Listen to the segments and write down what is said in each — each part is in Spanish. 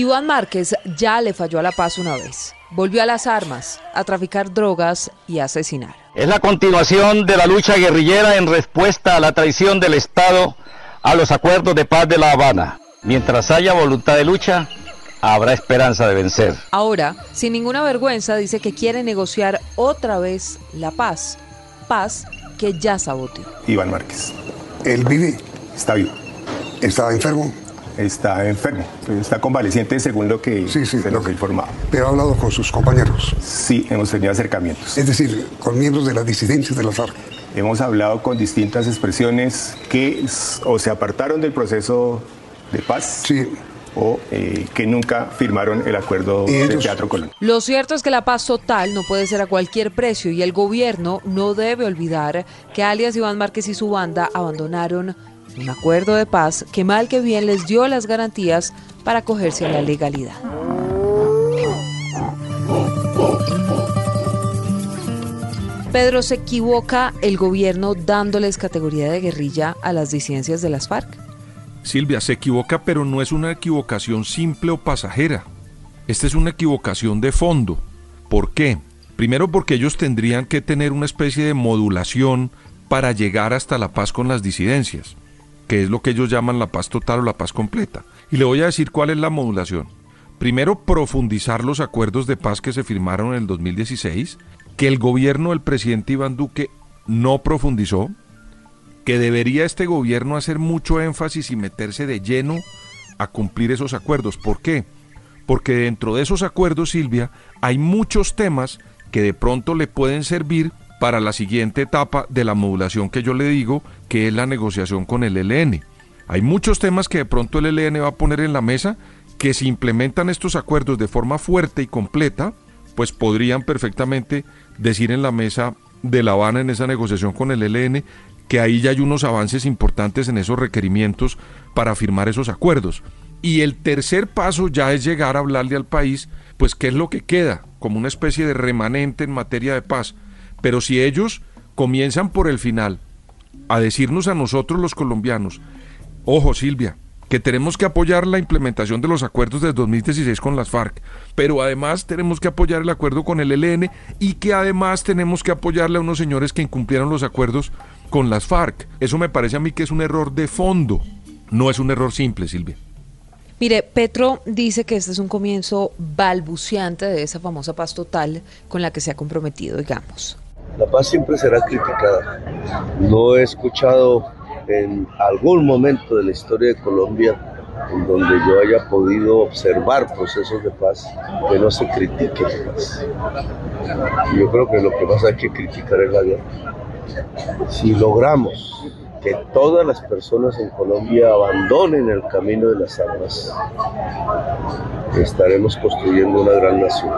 Iván Márquez ya le falló a la paz una vez. Volvió a las armas, a traficar drogas y a asesinar. Es la continuación de la lucha guerrillera en respuesta a la traición del Estado a los acuerdos de paz de La Habana. Mientras haya voluntad de lucha, habrá esperanza de vencer. Ahora, sin ninguna vergüenza, dice que quiere negociar otra vez la paz. Paz que ya saboteó. Iván Márquez. Él vive, Está vivo. estaba enfermo, Está enfermo. Está convaleciente según lo que Sí, sí, se lo nos que- ha informado. pero ha hablado con sus compañeros, Sí, hemos tenido acercamientos. es decir, con miembros de las disidencias de las FARC. Hemos hablado con distintas expresiones que o se apartaron del proceso de paz Sí, o eh, que nunca firmaron el acuerdo de Teatro Colón. Lo cierto es que la paz total no puede ser a cualquier precio y el gobierno no debe olvidar que alias Iván Márquez y su banda abandonaron un acuerdo de paz que mal que bien les dio las garantías para acogerse a la legalidad. Pedro, ¿se equivoca el gobierno dándoles categoría de guerrilla a las disidencias de las FARC? Silvia, se equivoca, pero no es una equivocación simple o pasajera. Esta es una equivocación de fondo. ¿Por qué? Primero porque ellos tendrían que tener una especie de modulación para llegar hasta la paz con las disidencias, que es lo que ellos llaman la paz total o la paz completa. Y le voy a decir cuál es la modulación. Primero, profundizar los acuerdos de paz que se firmaron en el 2016, que el gobierno del presidente Iván Duque no profundizó, que debería este gobierno hacer mucho énfasis y meterse de lleno a cumplir esos acuerdos. ¿Por qué? Porque dentro de esos acuerdos, Silvia, hay muchos temas que de pronto le pueden servir para la siguiente etapa de la modulación que yo le digo, que es la negociación con el ELN. Hay muchos temas que de pronto el ELN va a poner en la mesa que si implementan estos acuerdos de forma fuerte y completa, pues podrían perfectamente decir en la mesa de La Habana en esa negociación con el ELN que ahí ya hay unos avances importantes en esos requerimientos para firmar esos acuerdos. Y el tercer paso ya es llegar a hablarle al país, pues qué es lo que queda, como una especie de remanente en materia de paz. Pero si ellos comienzan por el final a decirnos a nosotros los colombianos, ojo Silvia, que tenemos que apoyar la implementación de los acuerdos del 2016 con las FARC, pero además tenemos que apoyar el acuerdo con el ELN y que además tenemos que apoyarle a unos señores que incumplieron los acuerdos con las FARC. Eso me parece a mí que es un error de fondo, no es un error simple, Silvia. Mire, Petro dice que este es un comienzo balbuceante de esa famosa paz total con la que se ha comprometido, digamos. La paz siempre será criticada. No he escuchado en algún momento de la historia de Colombia en donde yo haya podido observar procesos de paz que no se critique la paz. Yo creo que lo que más hay que criticar es la guerra. Si logramos que todas las personas en Colombia abandonen el camino de las armas, estaremos construyendo una gran nación.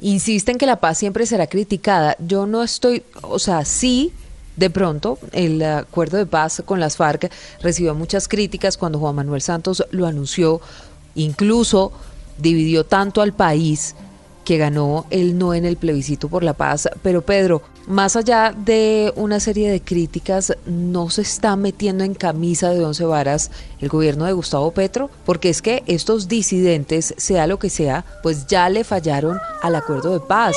Insisten que la paz siempre será criticada. Yo no estoy, o sea, sí, de pronto el acuerdo de paz con las FARC recibió muchas críticas cuando Juan Manuel Santos lo anunció, incluso dividió tanto al país que ganó el no en el plebiscito por la paz. Pero Pedro, más allá de una serie de críticas, ¿no se está metiendo en camisa de once varas el gobierno de Gustavo Petro? Porque es que estos disidentes, sea lo que sea, pues ya le fallaron al acuerdo de paz.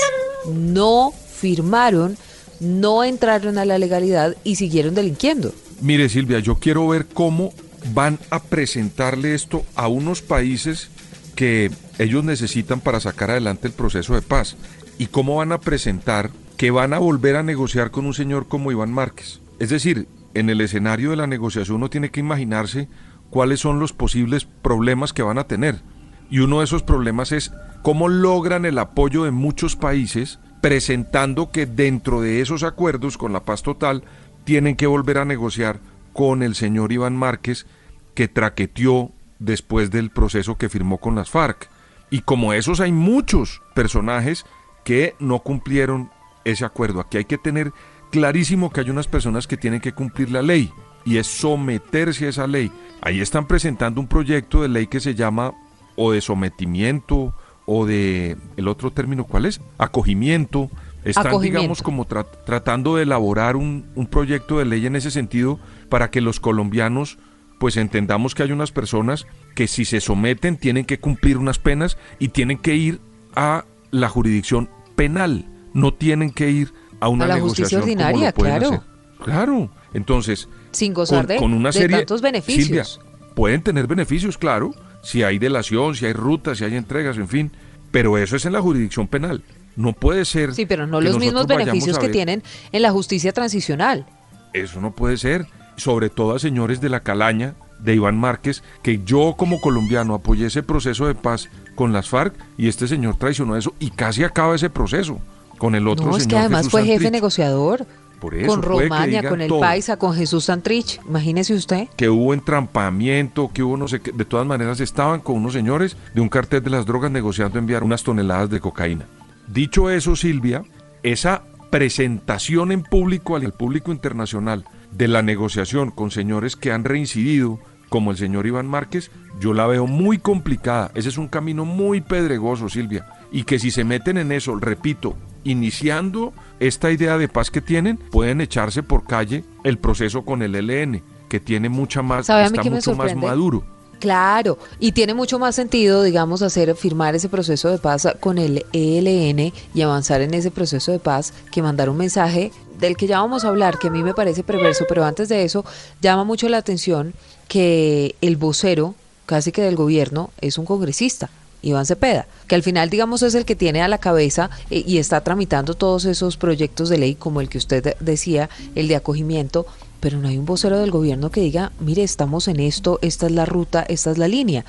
No firmaron, no entraron a la legalidad y siguieron delinquiendo. Mire Silvia, yo quiero ver cómo van a presentarle esto a unos países que ellos necesitan para sacar adelante el proceso de paz y cómo van a presentar que van a volver a negociar con un señor como Iván Márquez. Es decir, en el escenario de la negociación uno tiene que imaginarse cuáles son los posibles problemas que van a tener. Y uno de esos problemas es cómo logran el apoyo de muchos países presentando que dentro de esos acuerdos con la paz total tienen que volver a negociar con el señor Iván Márquez que traqueteó después del proceso que firmó con las FARC. Y como esos hay muchos personajes que no cumplieron ese acuerdo. Aquí hay que tener clarísimo que hay unas personas que tienen que cumplir la ley y es someterse a esa ley. Ahí están presentando un proyecto de ley que se llama o de sometimiento o de el otro término cuál es acogimiento están Acogimiento. digamos como tra- tratando de elaborar un, un proyecto de ley en ese sentido para que los colombianos pues entendamos que hay unas personas que si se someten tienen que cumplir unas penas y tienen que ir a la jurisdicción penal, no tienen que ir a una A la justicia negociación como lo ordinaria, claro. hacer. Claro, entonces Sin gozar con, de, con una de serie tantos beneficios. Silvia, pueden tener beneficios, claro, si hay delación, si hay rutas, si hay entregas, en fin, pero eso es en la jurisdicción penal. No puede ser. Sí, pero no los mismos beneficios que tienen en la justicia transicional. Eso no puede ser. Sobre todo a señores de la calaña de Iván Márquez, que yo como colombiano apoyé ese proceso de paz con las FARC y este señor traicionó eso y casi acaba ese proceso con el otro no, señor. es que además Jesús fue jefe negociador. Por eso, con digan con el todo. Paisa, con Jesús Santrich. Imagínese usted. que hubo entrampamiento, que hubo no sé qué, de todas maneras estaban con unos señores de un cartel de las drogas negociando enviar unas toneladas de cocaína. Dicho eso, Silvia, esa presentación en público al público internacional de la negociación con señores que han reincidido, como el señor Iván Márquez, yo la veo muy complicada. Ese es un camino muy pedregoso, Silvia. Y que si se meten en eso, repito, iniciando esta idea de paz que tienen, pueden echarse por calle el proceso con el ELN, que tiene mucha más, ¿Sabe a mí está mucho más maduro. Claro, y tiene mucho más sentido, digamos, hacer firmar ese proceso de paz con el ELN y avanzar en ese proceso de paz que mandar un mensaje del que ya vamos a hablar, que a mí me parece perverso, pero antes de eso llama mucho la atención que el vocero, casi que del gobierno, es un congresista. Iván Cepeda, que al final, digamos, es el que tiene a la cabeza eh, y está tramitando todos esos proyectos de ley, como el que usted decía, el de acogimiento, pero no hay un vocero del gobierno que diga, mire, estamos en esto, esta es la ruta, esta es la línea.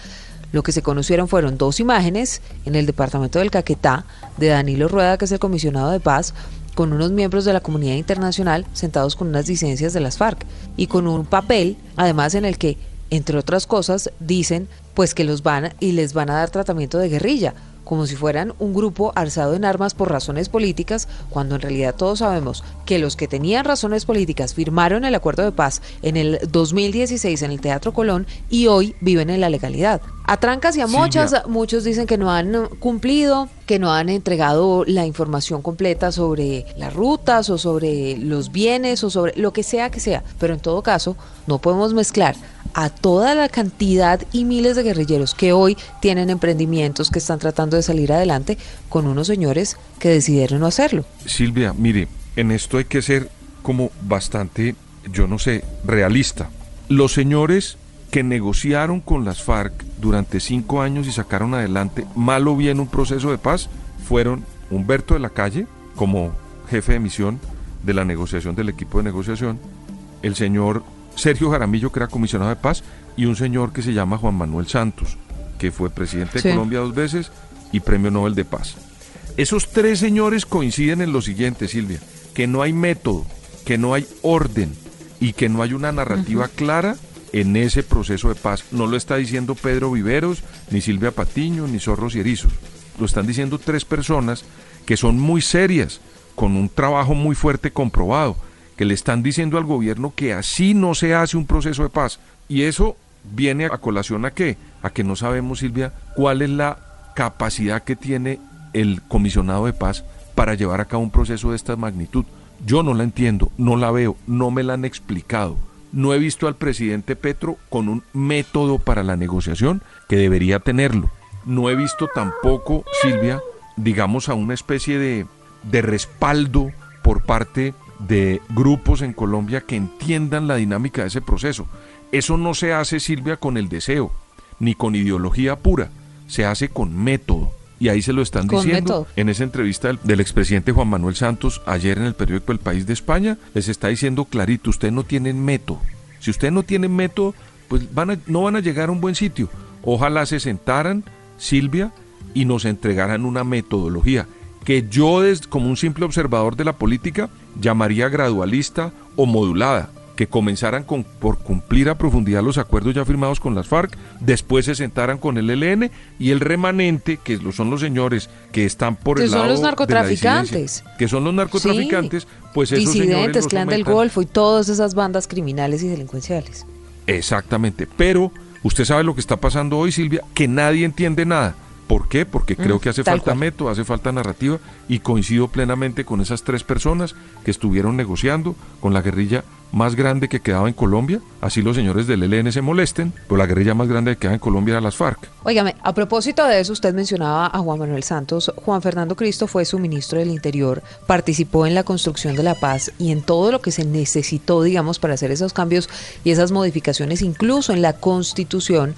Lo que se conocieron fueron dos imágenes en el departamento del Caquetá de Danilo Rueda, que es el comisionado de paz, con unos miembros de la comunidad internacional sentados con unas licencias de las FARC y con un papel, además en el que, entre otras cosas, dicen pues que los van y les van a dar tratamiento de guerrilla, como si fueran un grupo alzado en armas por razones políticas, cuando en realidad todos sabemos que los que tenían razones políticas firmaron el acuerdo de paz en el 2016 en el Teatro Colón y hoy viven en la legalidad. A trancas y a Silvia. mochas, muchos dicen que no han cumplido, que no han entregado la información completa sobre las rutas o sobre los bienes o sobre lo que sea que sea. Pero en todo caso, no podemos mezclar a toda la cantidad y miles de guerrilleros que hoy tienen emprendimientos que están tratando de salir adelante con unos señores que decidieron no hacerlo. Silvia, mire, en esto hay que ser como bastante, yo no sé, realista. Los señores que negociaron con las FARC durante cinco años y sacaron adelante, mal o bien, un proceso de paz, fueron Humberto de la Calle, como jefe de misión de la negociación del equipo de negociación, el señor Sergio Jaramillo, que era comisionado de paz, y un señor que se llama Juan Manuel Santos, que fue presidente Sí. de Colombia dos veces y premio Nobel de Paz. Esos tres señores coinciden en lo siguiente, Silvia, que no hay método, que no hay orden y que no hay una narrativa clara en ese proceso de paz. No lo está diciendo Pedro Viveros, ni Silvia Patiño, ni Zorros y Erizos. Lo están diciendo tres personas que son muy serias, con un trabajo muy fuerte comprobado, que le están diciendo al gobierno que así no se hace un proceso de paz. Y eso viene a colación a qué? A que no sabemos, Silvia, cuál es la capacidad que tiene el comisionado de paz para llevar a cabo un proceso de esta magnitud. Yo no la entiendo, no la veo, no me la han explicado. No he visto al presidente Petro con un método para la negociación que debería tenerlo. No he visto tampoco, Silvia, digamos, a una especie de, de respaldo por parte de grupos en Colombia que entiendan la dinámica de ese proceso. Eso no se hace, Silvia, con el deseo, ni con ideología pura, se hace con método. Y ahí se lo están Con diciendo método. en esa entrevista del, del expresidente Juan Manuel Santos ayer en el periódico El País de España, les está diciendo clarito, ustedes no tienen método. Si ustedes no tienen método, pues van a- no van a llegar a un buen sitio. Ojalá se sentaran, Silvia, y nos entregaran una metodología que yo, como un simple observador de la política, llamaría gradualista o modulada, que comenzaran con, por cumplir a profundidad los acuerdos ya firmados con las FARC, después se sentaran con el ELN y el remanente, que lo- son los señores que están por Que el son lado los de la narcotraficantes. disidencia, que son los narcotraficantes, pues esos Disidentes, los clan del Golfo y todas esas bandas criminales y delincuenciales. Exactamente, pero usted sabe lo que está pasando hoy, Silvia, que nadie entiende nada. ¿Por qué? Porque creo Mm, que hace falta cual. método, hace falta narrativa y coincido plenamente con esas tres personas que estuvieron negociando con la guerrilla más grande que quedaba en Colombia. Así los señores del ELN se molesten, pero la guerrilla más grande que quedaba en Colombia era las FARC. Óigame, a propósito de eso, usted mencionaba a Juan Manuel Santos. Juan Fernando Cristo fue su ministro del Interior, participó en la construcción de la paz y en todo lo que se necesitó, digamos, para hacer esos cambios y esas modificaciones, incluso en la Constitución,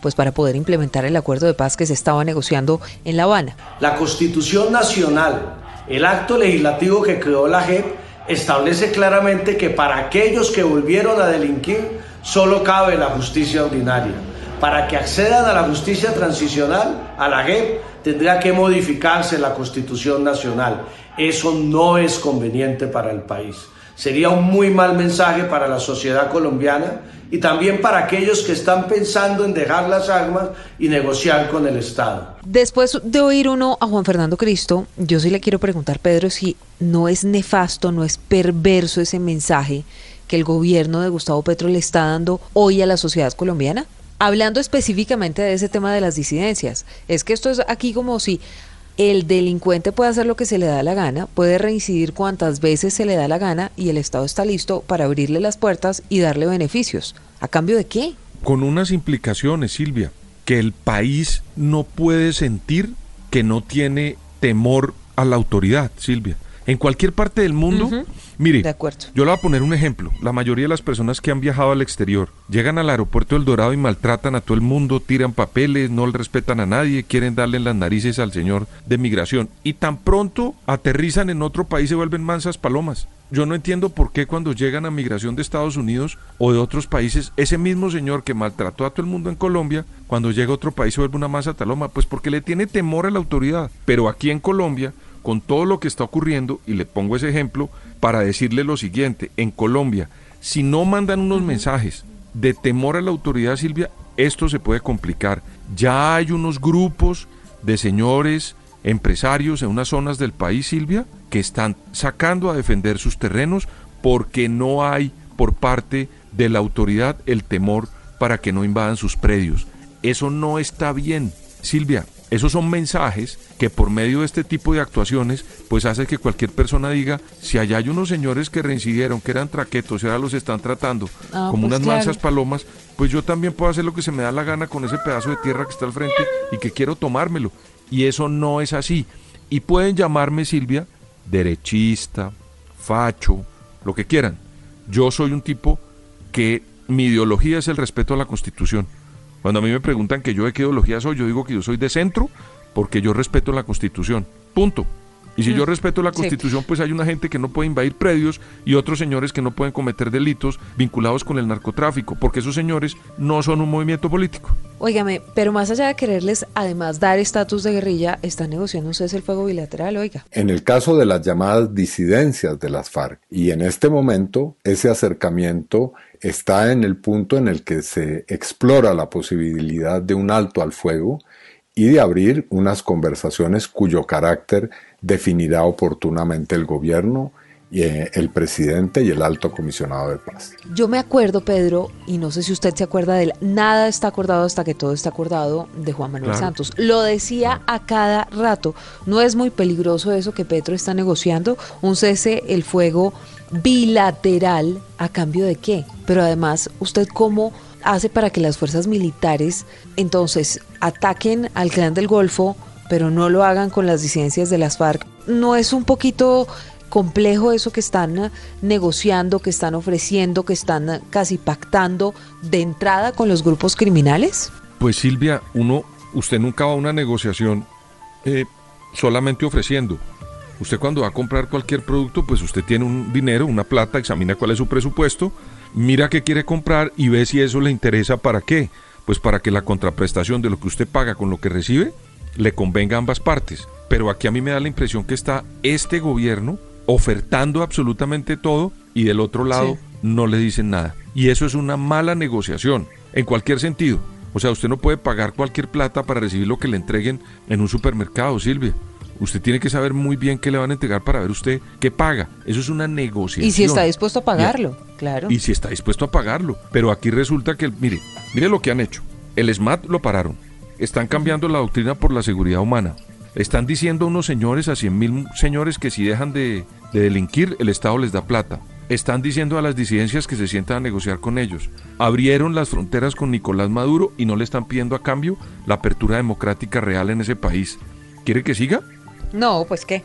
pues para poder implementar el acuerdo de paz que se estaba negociando en La Habana. La Constitución Nacional, el acto legislativo que creó la JEP, establece claramente que para aquellos que volvieron a delinquir solo cabe la justicia ordinaria. Para que accedan a la justicia transicional, a la JEP, tendrá que modificarse la Constitución Nacional. Eso no es conveniente para el país. Sería un muy mal mensaje para la sociedad colombiana y también para aquellos que están pensando en dejar las armas y negociar con el Estado. Después de oír uno a Juan Fernando Cristo, yo sí le quiero preguntar, Pedro, si no es nefasto, no es perverso ese mensaje que el gobierno de Gustavo Petro le está dando hoy a la sociedad colombiana. Hablando específicamente de ese tema de las disidencias, es que esto es aquí como si el delincuente puede hacer lo que se le da la gana, puede reincidir cuantas veces se le da la gana y el Estado está listo para abrirle las puertas y darle beneficios. ¿A cambio de qué? Con unas implicaciones, Silvia, que el país no puede sentir que no tiene temor a la autoridad, Silvia. En cualquier parte del mundo, mire, De acuerdo. yo le voy a poner un ejemplo. La mayoría de las personas que han viajado al exterior llegan al aeropuerto del Dorado y maltratan a todo el mundo, tiran papeles, no le respetan a nadie, quieren darle en las narices al señor de migración. Y tan pronto aterrizan en otro país se vuelven mansas palomas. Yo no entiendo por qué cuando llegan a migración de Estados Unidos o de otros países, ese mismo señor que maltrató a todo el mundo en Colombia, cuando llega a otro país se vuelve una masa taloma, pues porque le tiene temor a la autoridad. Pero aquí en Colombia, con todo lo que está ocurriendo, y le pongo ese ejemplo para decirle lo siguiente, en Colombia, si no mandan unos mensajes de temor a la autoridad, Silvia, esto se puede complicar. Ya hay unos grupos de señores empresarios en unas zonas del país, Silvia, que están sacando a defender sus terrenos porque no hay por parte de la autoridad el temor para que no invadan sus predios. Eso no está bien, Silvia. Esos son mensajes que por medio de este tipo de actuaciones, pues hace que cualquier persona diga, si allá hay unos señores que reincidieron, que eran traquetos ahora los están tratando Ah, como pues unas claro. mansas palomas, pues yo también puedo hacer lo que se me da la gana con ese pedazo de tierra que está al frente y que quiero tomármelo. Y eso no es así. Y pueden llamarme Silvia derechista, facho, lo que quieran. Yo soy un tipo que mi ideología es el respeto a la Constitución. Cuando a mí me preguntan que yo de qué ideología soy, yo digo que yo soy de centro porque yo respeto la Constitución. Punto. Y si yo respeto la sí. Constitución, pues hay una gente que no puede invadir predios y otros señores que no pueden cometer delitos vinculados con el narcotráfico, porque esos señores no son un movimiento político. Óigame, pero más allá de quererles además dar estatus de guerrilla, están negociando ustedes el fuego bilateral, oiga. En el caso de las llamadas disidencias de las FARC, y en este momento ese acercamiento está en el punto en el que se explora la posibilidad de un alto al fuego y de abrir unas conversaciones cuyo carácter definirá oportunamente el gobierno, y, eh, el presidente y el alto comisionado de paz. Yo me acuerdo, Pedro, y no sé si usted se acuerda de él, nada está acordado hasta que todo está acordado de Juan Manuel Claro. Santos. Lo decía a cada rato. ¿No es muy peligroso eso que Petro está negociando? Un cese el fuego bilateral a cambio de qué? Pero además, ¿usted cómo hace para que las fuerzas militares entonces ataquen al clan del Golfo, pero no lo hagan con las disidencias de las FARC? ¿No es un poquito complejo eso que están negociando, que están ofreciendo, que están casi pactando de entrada con los grupos criminales? Pues Silvia, uno, usted nunca va a una negociación eh, solamente ofreciendo. Usted cuando va a comprar cualquier producto, pues usted tiene un dinero, una plata, examina cuál es su presupuesto, mira qué quiere comprar y ve si eso le interesa para qué. Pues para que la contraprestación de lo que usted paga con lo que recibe le convenga a ambas partes. Pero aquí a mí me da la impresión que está este gobierno ofertando absolutamente todo y del otro lado Sí. no le dicen nada. Y eso es una mala negociación, en cualquier sentido. O sea, usted no puede pagar cualquier plata para recibir lo que le entreguen en un supermercado, Silvia. Usted tiene que saber muy bien qué le van a entregar para ver usted qué paga. Eso es una negociación. Y si está dispuesto a pagarlo, claro. Y si está dispuesto a pagarlo. Pero aquí resulta que, mire, mire lo que han hecho. El SMAT lo pararon. están cambiando la doctrina por la seguridad humana. Están diciendo a unos señores, a cien mil señores que si dejan de, de delinquir, el Estado les da plata. Están diciendo a las disidencias que se sientan a negociar con ellos. Abrieron las fronteras con Nicolás Maduro y no le están pidiendo a cambio la apertura democrática real en ese país. ¿Quiere que siga? No, pues qué.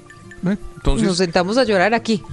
¿Eh? Entonces, Nos sentamos a llorar aquí.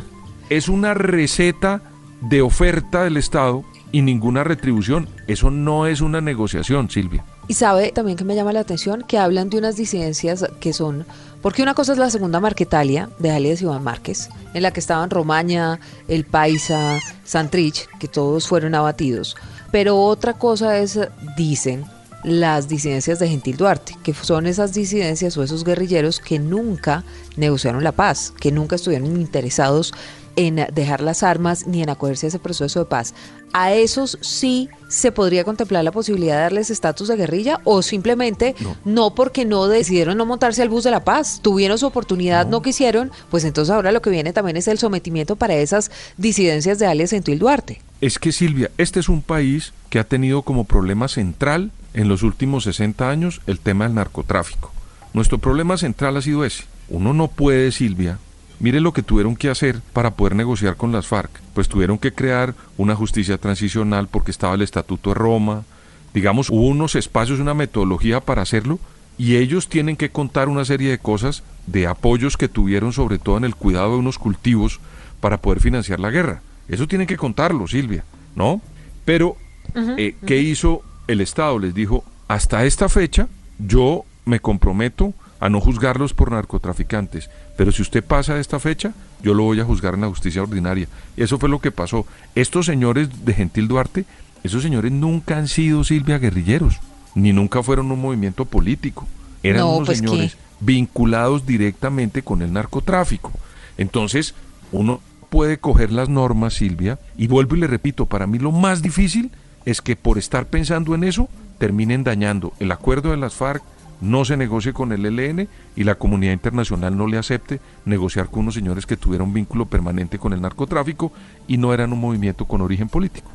es una receta de oferta del Estado y ninguna retribución. Eso no es una negociación, Silvia. Y sabe también que me llama la atención que hablan de unas disidencias que son, porque una cosa es la segunda Marquetalia de alias Iván Márquez, en la que estaban Romaña, El Paisa, Santrich, que todos fueron abatidos. Pero otra cosa es, dicen, las disidencias de Gentil Duarte, que son esas disidencias o esos guerrilleros que nunca negociaron la paz, que nunca estuvieron interesados en dejar las armas ni en acogerse a ese proceso de paz. ¿A esos sí se podría contemplar la posibilidad de darles estatus de guerrilla o simplemente no. porque no decidieron no montarse al bus de la paz? Tuvieron su oportunidad, no, quisieron, pues entonces ahora lo que viene también es el sometimiento para esas disidencias de alias Gentil Duarte. Es que Silvia, este es un país que ha tenido como problema central en los últimos 60 años el tema del narcotráfico. Nuestro problema central ha sido ese. Uno no puede, Silvia, Mire lo que tuvieron que hacer para poder negociar con las FARC. Pues tuvieron que crear una justicia transicional porque estaba el Estatuto de Roma. Digamos, hubo unos espacios, una metodología para hacerlo y ellos tienen que contar una serie de cosas, de apoyos que tuvieron sobre todo en el cuidado de unos cultivos para poder financiar la guerra. Eso tienen que contarlo, Silvia, ¿no? Pero, eh, ¿qué hizo el Estado? Les dijo, hasta esta fecha yo me comprometo a no juzgarlos por narcotraficantes. Pero si usted pasa de esta fecha, yo lo voy a juzgar en la justicia ordinaria. Eso fue lo que pasó. Estos señores de Gentil Duarte, esos señores nunca han sido Silvia guerrilleros, ni nunca fueron un movimiento político. Eran unos pues, señores vinculados directamente con el narcotráfico. Entonces, uno puede coger las normas, Silvia, y vuelvo y le repito, para mí lo más difícil es que por estar pensando en eso, terminen dañando el acuerdo de las FARC, no se negocie con el ELN y la comunidad internacional no le acepte negociar con unos señores que tuvieron vínculo permanente con el narcotráfico y no eran un movimiento con origen político.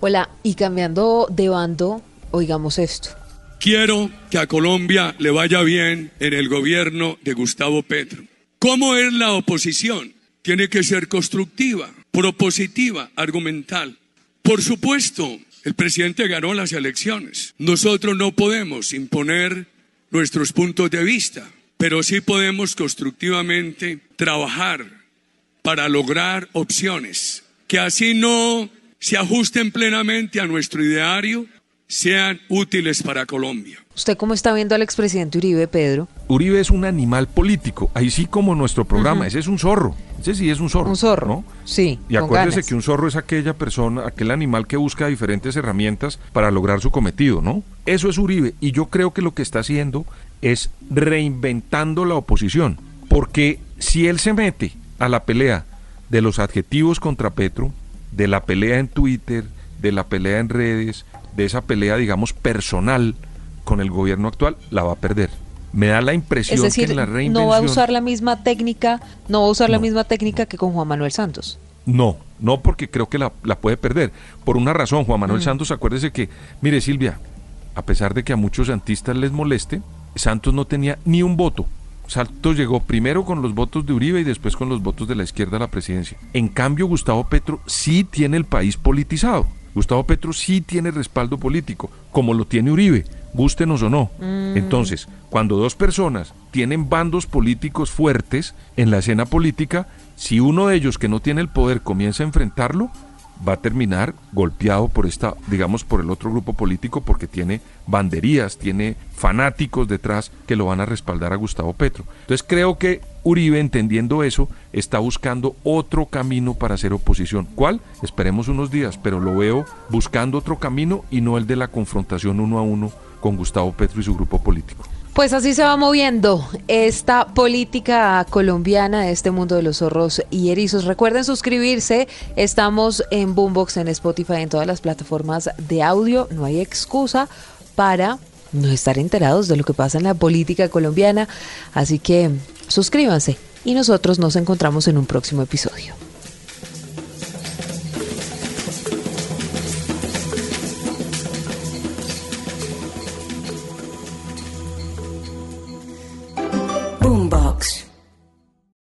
Hola, y cambiando de bando, oigamos esto. Quiero que a Colombia le vaya bien en el gobierno de Gustavo Petro. ¿Cómo es la oposición? Tiene que ser constructiva, propositiva, argumental. Por supuesto, el presidente ganó las elecciones. Nosotros no podemos imponer nuestros puntos de vista, pero sí podemos constructivamente trabajar para lograr opciones que así no se ajusten plenamente a nuestro ideario, sean útiles para Colombia. ¿Usted cómo está viendo al expresidente Uribe, Pedro? Uribe es un animal político, ahí sí como nuestro programa, ese es un zorro, ese sí es un zorro. Un zorro, ¿no? Sí. Y acuérdese que un zorro es aquella persona, aquel animal que busca diferentes herramientas para lograr su cometido, ¿no? Eso es Uribe, y yo creo que lo que está haciendo es reinventando la oposición, porque si él se mete a la pelea de los adjetivos contra Petro, de la pelea en Twitter, de la pelea en redes, de esa pelea, digamos, personal con el gobierno actual, la va a perder. Me da la impresión es decir, que en la reinvención... no va a usar la misma técnica, no va a usar la misma técnica que con Juan Manuel Santos. No, no porque creo que la, la puede perder. Por una razón, Juan Manuel Mm. Santos, acuérdese que, mire Silvia, a pesar de que a muchos santistas les moleste, Santos no tenía ni un voto. Santos llegó primero con los votos de Uribe y después con los votos de la izquierda a la presidencia. En cambio, Gustavo Petro sí tiene el país politizado. Gustavo Petro sí tiene respaldo político, como lo tiene Uribe, gústenos o no. Mm. Entonces, cuando dos personas tienen bandos políticos fuertes en la escena política, si uno de ellos que no tiene el poder comienza a enfrentarlo, va a terminar golpeado por esta, digamos, por el otro grupo político porque tiene banderías, tiene fanáticos detrás que lo van a respaldar a Gustavo Petro. Entonces creo que Uribe, entendiendo eso, está buscando otro camino para hacer oposición. ¿Cuál? Esperemos unos días, pero lo veo buscando otro camino y no el de la confrontación uno a uno con Gustavo Petro y su grupo político. Pues así se va moviendo esta política colombiana de este mundo de los zorros y erizos. Recuerden suscribirse. Estamos en Boombox, en Spotify, en todas las plataformas de audio. No hay excusa para no estar enterados de lo que pasa en la política colombiana. Así que suscríbanse y nosotros nos encontramos en un próximo episodio.